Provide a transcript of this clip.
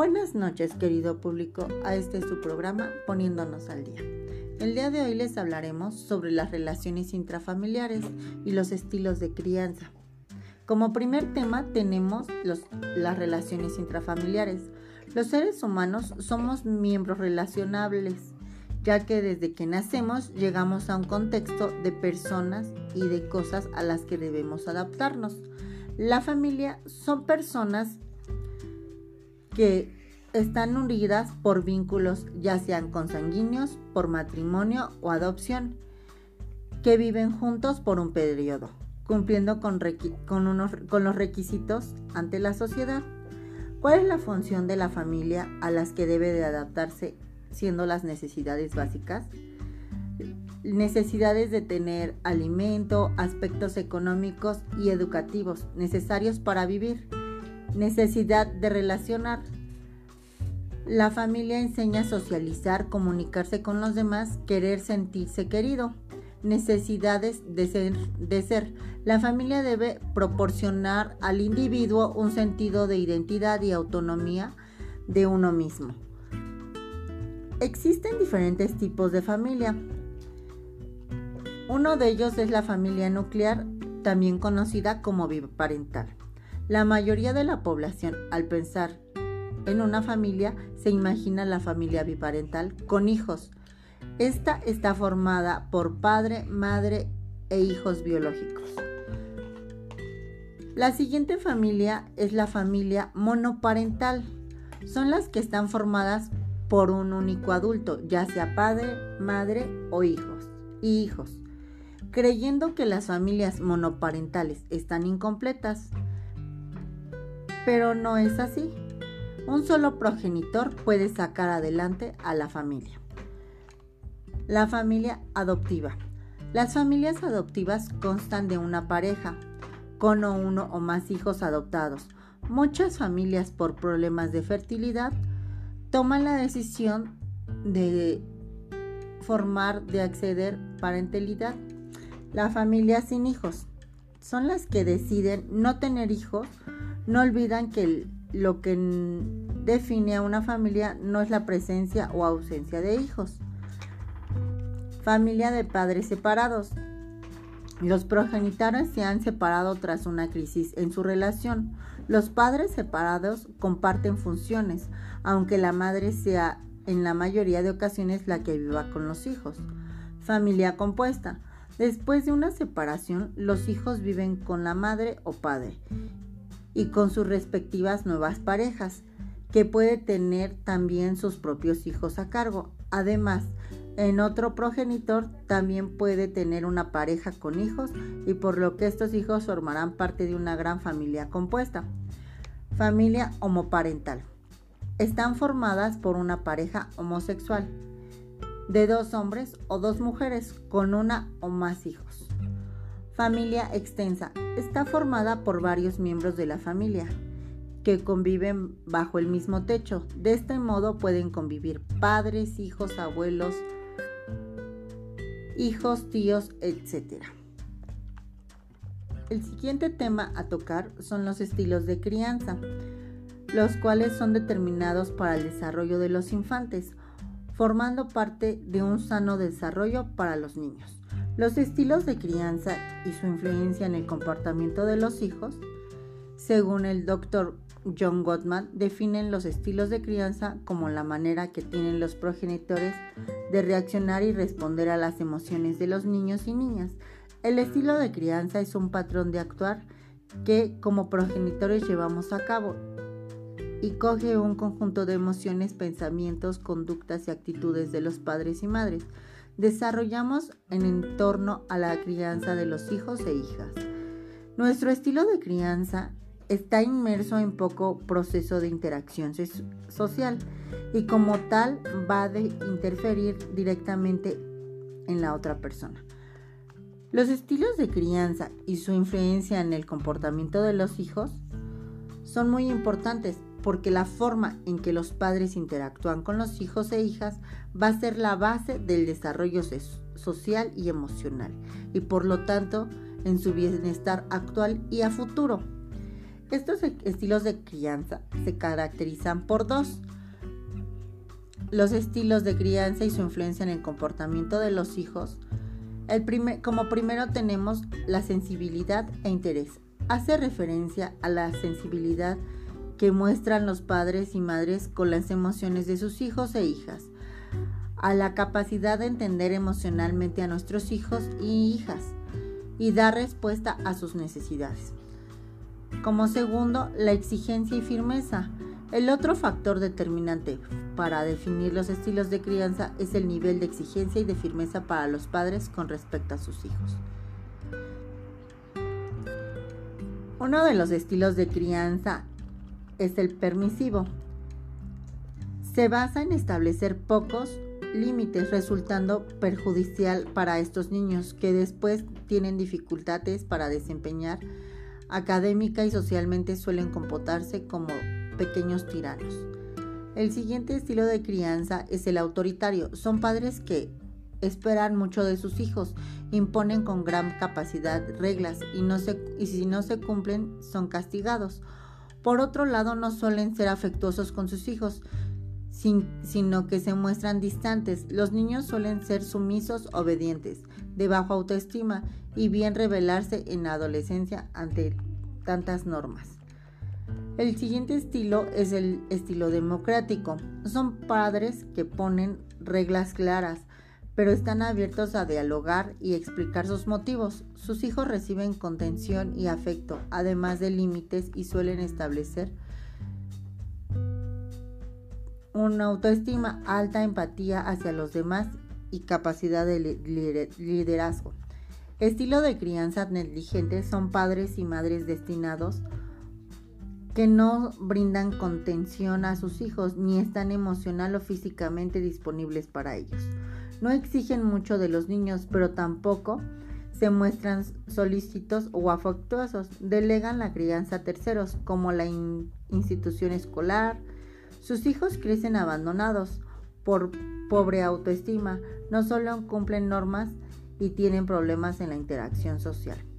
Buenas noches, querido público, a este es su programa Poniéndonos al Día. El día de hoy les hablaremos sobre las relaciones intrafamiliares y los estilos de crianza. Como primer tema tenemos las relaciones intrafamiliares. Los seres humanos somos miembros relacionables, ya que desde que nacemos llegamos a un contexto de personas y de cosas a las que debemos adaptarnos. La familia son personas que están unidas por vínculos ya sean consanguíneos, por matrimonio o adopción, que viven juntos por un periodo, cumpliendo con, con los requisitos ante la sociedad. ¿Cuál es la función de la familia a las que debe de adaptarse siendo las necesidades básicas? Necesidades de tener alimento, aspectos económicos y educativos necesarios para vivir Necesidad de relacionar. La familia enseña a socializar, comunicarse con los demás, querer sentirse querido. Necesidades de ser, de ser. La familia debe proporcionar al individuo un sentido de identidad y autonomía de uno mismo. Existen diferentes tipos de familia. Uno de ellos es la familia nuclear, también conocida como biparental. La mayoría de la población, al pensar en una familia, se imagina la familia biparental con hijos. Esta está formada por padre, madre e hijos biológicos. La siguiente familia es la familia monoparental. Son las que están formadas por un único adulto, ya sea padre, madre o hijos y hijos. Creyendo que las familias monoparentales están incompletas, pero no es así. Un solo progenitor puede sacar adelante a la familia. La familia adoptiva. Las familias adoptivas constan de una pareja, con uno o más hijos adoptados. Muchas familias por problemas de fertilidad toman la decisión de formar, de acceder parentalidad. La familia sin hijos son las que deciden no tener hijos no olvidan que lo que define a una familia no es la presencia o ausencia de hijos. Familia de padres separados. Los progenitores se han separado tras una crisis en su relación. Los padres separados comparten funciones, aunque la madre sea en la mayoría de ocasiones la que viva con los hijos. Familia compuesta. Después de una separación, los hijos viven con la madre o padre y con sus respectivas nuevas parejas, que puede tener también sus propios hijos a cargo. Además, en otro progenitor también puede tener una pareja con hijos y por lo que estos hijos formarán parte de una gran familia compuesta. Familia homoparental. Están formadas por una pareja homosexual de dos hombres o dos mujeres con una o más hijos. Familia extensa. Está formada por varios miembros de la familia que conviven bajo el mismo techo. De este modo pueden convivir padres, hijos, abuelos, hijos, tíos, etc. El siguiente tema a tocar son los estilos de crianza, los cuales son determinados para el desarrollo de los infantes, formando parte de un sano desarrollo para los niños. Los estilos de crianza y su influencia en el comportamiento de los hijos, según el doctor John Gottman, definen los estilos de crianza como la manera que tienen los progenitores de reaccionar y responder a las emociones de los niños y niñas. El estilo de crianza es un patrón de actuar que como progenitores llevamos a cabo y coge un conjunto de emociones, pensamientos, conductas y actitudes de los padres y madres desarrollamos en torno a la crianza de los hijos e hijas. Nuestro estilo de crianza está inmerso en poco proceso de interacción social y como tal va a interferir directamente en la otra persona. Los estilos de crianza y su influencia en el comportamiento de los hijos son muy importantes porque la forma en que los padres interactúan con los hijos e hijas va a ser la base del desarrollo social y emocional y por lo tanto en su bienestar actual y a futuro. Estos e-, estilos de crianza se caracterizan por dos. Los estilos de crianza y su influencia en el comportamiento de los hijos. Como primero tenemos la sensibilidad e interés. Hace referencia a la sensibilidad que muestran los padres y madres con las emociones de sus hijos e hijas, a la capacidad de entender emocionalmente a nuestros hijos y hijas y dar respuesta a sus necesidades. Como segundo, la exigencia y firmeza. El otro factor determinante para definir los estilos de crianza es el nivel de exigencia y de firmeza para los padres con respecto a sus hijos. Uno de los estilos de crianza es el permisivo. Se basa en establecer pocos límites, resultando perjudicial para estos niños que después tienen dificultades para desempeñar académica y socialmente suelen comportarse como pequeños tiranos. El siguiente estilo de crianza es el autoritario. Son padres que esperan mucho de sus hijos, imponen con gran capacidad reglas y, no se, y si no se cumplen son castigados. Por otro lado, no suelen ser afectuosos con sus hijos, sino que se muestran distantes. Los niños suelen ser sumisos, obedientes, de bajo autoestima y bien rebelarse en la adolescencia ante tantas normas. El siguiente estilo es el estilo democrático. Son padres que ponen reglas claras, pero están abiertos a dialogar y explicar sus motivos. Sus hijos reciben contención y afecto, además de límites y suelen establecer una autoestima, alta empatía hacia los demás y capacidad de liderazgo. Estilo de crianza negligente son padres y madres destinados que no brindan contención a sus hijos ni están emocional o físicamente disponibles para ellos. No exigen mucho de los niños, pero tampoco se muestran solícitos o afectuosos. Delegan la crianza a terceros, como la institución escolar, sus hijos crecen abandonados por pobre autoestima, no solo cumplen normas y tienen problemas en la interacción social.